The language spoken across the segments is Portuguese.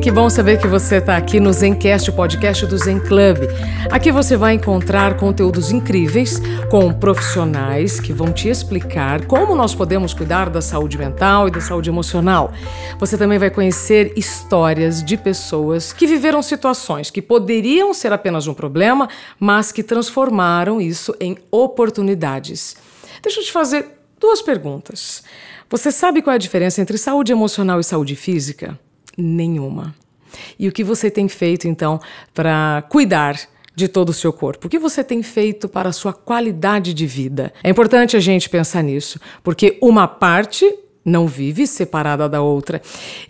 que bom saber que você está aqui no Zencast, o podcast do Zen Club. Aqui você vai encontrar conteúdos incríveis com profissionais que vão te explicar como nós podemos cuidar da saúde mental e da saúde emocional. Você também vai conhecer histórias de pessoas que viveram situações que poderiam ser apenas um problema, mas que transformaram isso em oportunidades. Deixa eu te fazer duas perguntas. Você sabe qual é a diferença entre saúde emocional e saúde física? Nenhuma. E o que você tem feito então para cuidar de todo o seu corpo? O que você tem feito para a sua qualidade de vida? É importante a gente pensar nisso, porque uma parte não vive separada da outra.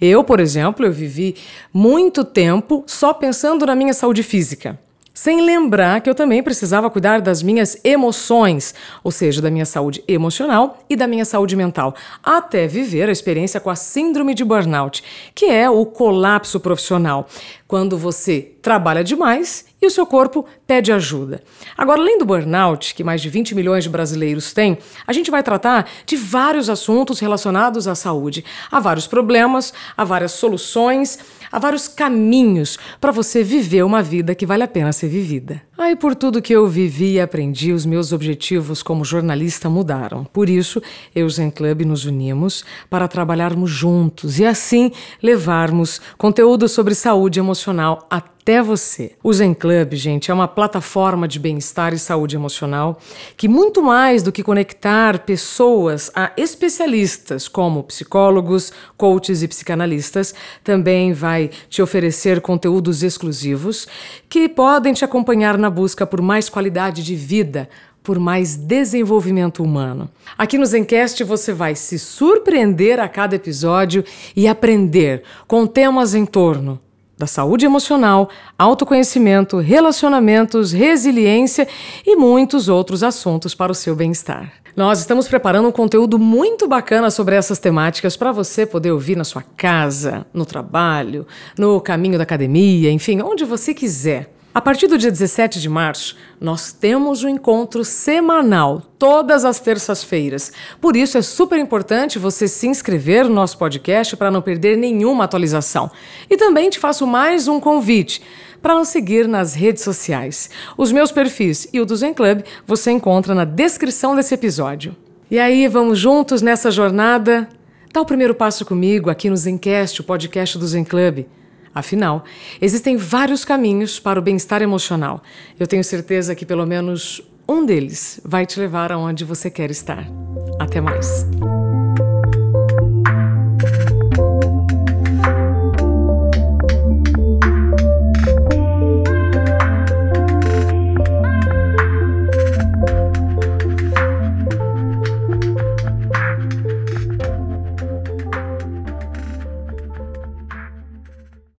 Eu, por exemplo, eu vivi muito tempo só pensando na minha saúde física sem lembrar que eu também precisava cuidar das minhas emoções, ou seja, da minha saúde emocional e da minha saúde mental, até viver a experiência com a síndrome de burnout, que é o colapso profissional, quando você trabalha demais e o seu corpo pede ajuda. Agora, além do burnout, que mais de 20 milhões de brasileiros têm, a gente vai tratar de vários assuntos relacionados à saúde. Há vários problemas, há várias soluções Há vários caminhos para você viver uma vida que vale a pena ser vivida. Aí, por tudo que eu vivi e aprendi, os meus objetivos como jornalista mudaram. Por isso, eu e Zen Club nos unimos para trabalharmos juntos e assim levarmos conteúdo sobre saúde emocional a até você. O Zen Club, gente, é uma plataforma de bem-estar e saúde emocional que, muito mais do que conectar pessoas a especialistas como psicólogos, coaches e psicanalistas, também vai te oferecer conteúdos exclusivos que podem te acompanhar na busca por mais qualidade de vida por mais desenvolvimento humano. Aqui no Zencast você vai se surpreender a cada episódio e aprender com temas em torno da saúde emocional, autoconhecimento, relacionamentos, resiliência e muitos outros assuntos para o seu bem-estar. Nós estamos preparando um conteúdo muito bacana sobre essas temáticas para você poder ouvir na sua casa, no trabalho, no caminho da academia, enfim, onde você quiser. A partir do dia 17 de março, nós temos um encontro semanal, todas as terças-feiras. Por isso é super importante você se inscrever no nosso podcast para não perder nenhuma atualização. E também te faço mais um convite para nos seguir nas redes sociais. Os meus perfis e o do Zen Club você encontra na descrição desse episódio. E aí, vamos juntos nessa jornada? Dá o primeiro passo comigo aqui no Zencast, o podcast do Zen Club. Afinal, existem vários caminhos para o bem-estar emocional. Eu tenho certeza que pelo menos um deles vai te levar aonde você quer estar. Até mais!